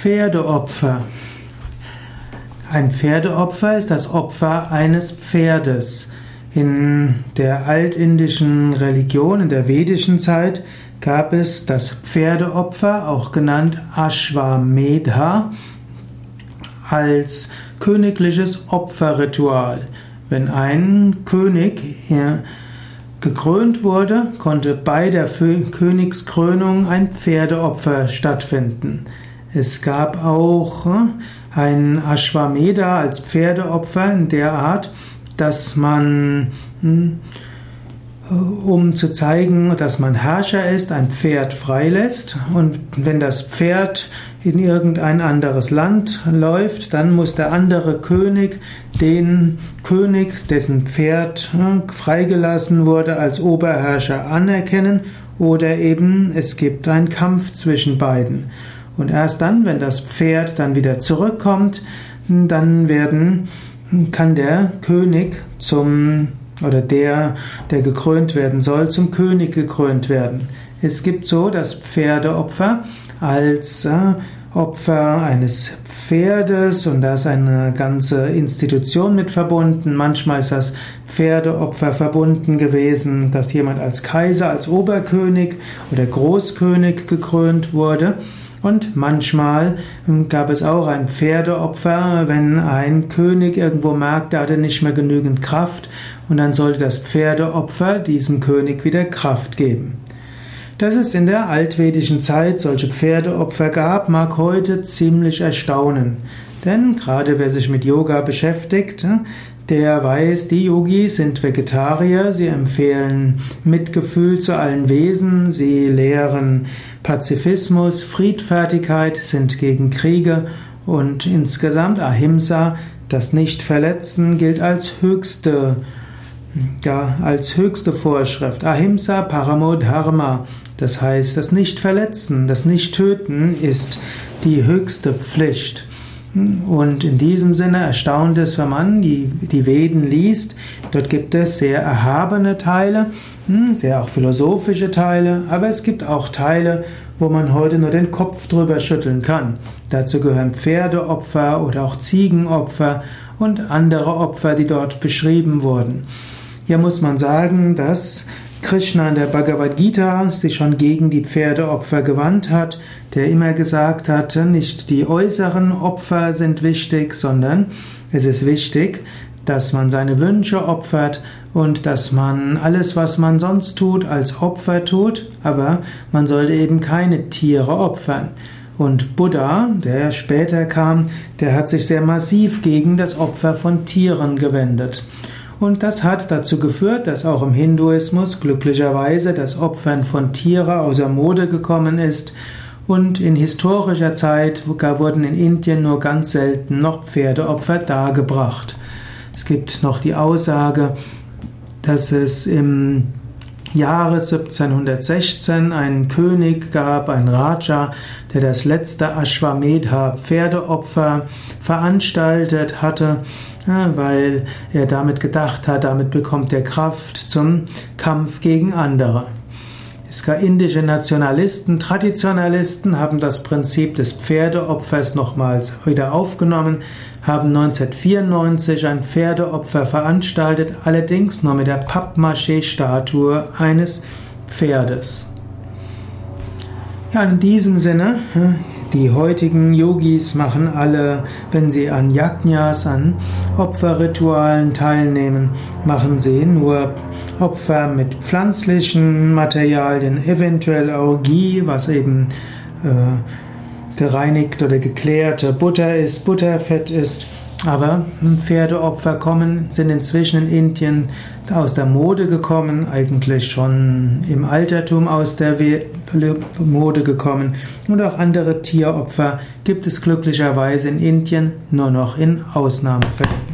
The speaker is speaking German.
Pferdeopfer. Ein Pferdeopfer ist das Opfer eines Pferdes. In der altindischen Religion, in der vedischen Zeit, gab es das Pferdeopfer, auch genannt Ashwamedha, als königliches Opferritual. Wenn ein König gekrönt wurde, konnte bei der Königskrönung ein Pferdeopfer stattfinden. Es gab auch äh, ein Ashwamedha als Pferdeopfer in der Art, dass man, hm, um zu zeigen, dass man Herrscher ist, ein Pferd freilässt. Und wenn das Pferd in irgendein anderes Land läuft, dann muss der andere König den König, dessen Pferd hm, freigelassen wurde, als Oberherrscher anerkennen oder eben es gibt einen Kampf zwischen beiden. Und erst dann, wenn das Pferd dann wieder zurückkommt, dann werden, kann der König zum, oder der, der gekrönt werden soll, zum König gekrönt werden. Es gibt so das Pferdeopfer als äh, Opfer eines Pferdes und da ist eine ganze Institution mit verbunden. Manchmal ist das Pferdeopfer verbunden gewesen, dass jemand als Kaiser, als Oberkönig oder Großkönig gekrönt wurde. Und manchmal gab es auch ein Pferdeopfer, wenn ein König irgendwo merkte, er hatte nicht mehr genügend Kraft und dann sollte das Pferdeopfer diesem König wieder Kraft geben. Dass es in der altvedischen Zeit solche Pferdeopfer gab, mag heute ziemlich erstaunen. Denn gerade wer sich mit Yoga beschäftigt, der weiß, die Yogis sind Vegetarier, sie empfehlen Mitgefühl zu allen Wesen, sie lehren Pazifismus, Friedfertigkeit, sind gegen Kriege und insgesamt Ahimsa, das Nichtverletzen, gilt als höchste ja, als höchste Vorschrift. Ahimsa Paramo Dharma, das heißt, das Nichtverletzen, das Nicht-Töten ist die höchste Pflicht. Und in diesem Sinne erstaunt es, wenn man die, die Veden liest. Dort gibt es sehr erhabene Teile, hm, sehr auch philosophische Teile, aber es gibt auch Teile, wo man heute nur den Kopf drüber schütteln kann. Dazu gehören Pferdeopfer oder auch Ziegenopfer und andere Opfer, die dort beschrieben wurden. Hier muss man sagen, dass Krishna in der Bhagavad Gita sich schon gegen die Pferdeopfer gewandt hat, der immer gesagt hatte, nicht die äußeren Opfer sind wichtig, sondern es ist wichtig, dass man seine Wünsche opfert und dass man alles, was man sonst tut, als Opfer tut, aber man sollte eben keine Tiere opfern. Und Buddha, der später kam, der hat sich sehr massiv gegen das Opfer von Tieren gewendet. Und das hat dazu geführt, dass auch im Hinduismus glücklicherweise das Opfern von Tiere außer Mode gekommen ist und in historischer Zeit wurden in Indien nur ganz selten noch Pferdeopfer dargebracht. Es gibt noch die Aussage, dass es im Jahre 1716 einen König gab, ein Raja, der das letzte Ashwamedha Pferdeopfer veranstaltet hatte, weil er damit gedacht hat, damit bekommt er Kraft zum Kampf gegen andere. Indische Nationalisten, Traditionalisten haben das Prinzip des Pferdeopfers nochmals wieder aufgenommen, haben 1994 ein Pferdeopfer veranstaltet, allerdings nur mit der Pappmaché-Statue eines Pferdes. Ja, in diesem Sinne, die heutigen Yogis machen alle, wenn sie an Yajnas, an Opferritualen teilnehmen, machen sie nur Opfer mit pflanzlichen Materialien, eventuell auch Ghee, was eben äh, gereinigt oder geklärte Butter ist, Butterfett ist. Aber Pferdeopfer kommen, sind inzwischen in Indien aus der Mode gekommen, eigentlich schon im Altertum aus der Mode gekommen. Und auch andere Tieropfer gibt es glücklicherweise in Indien nur noch in Ausnahmefällen.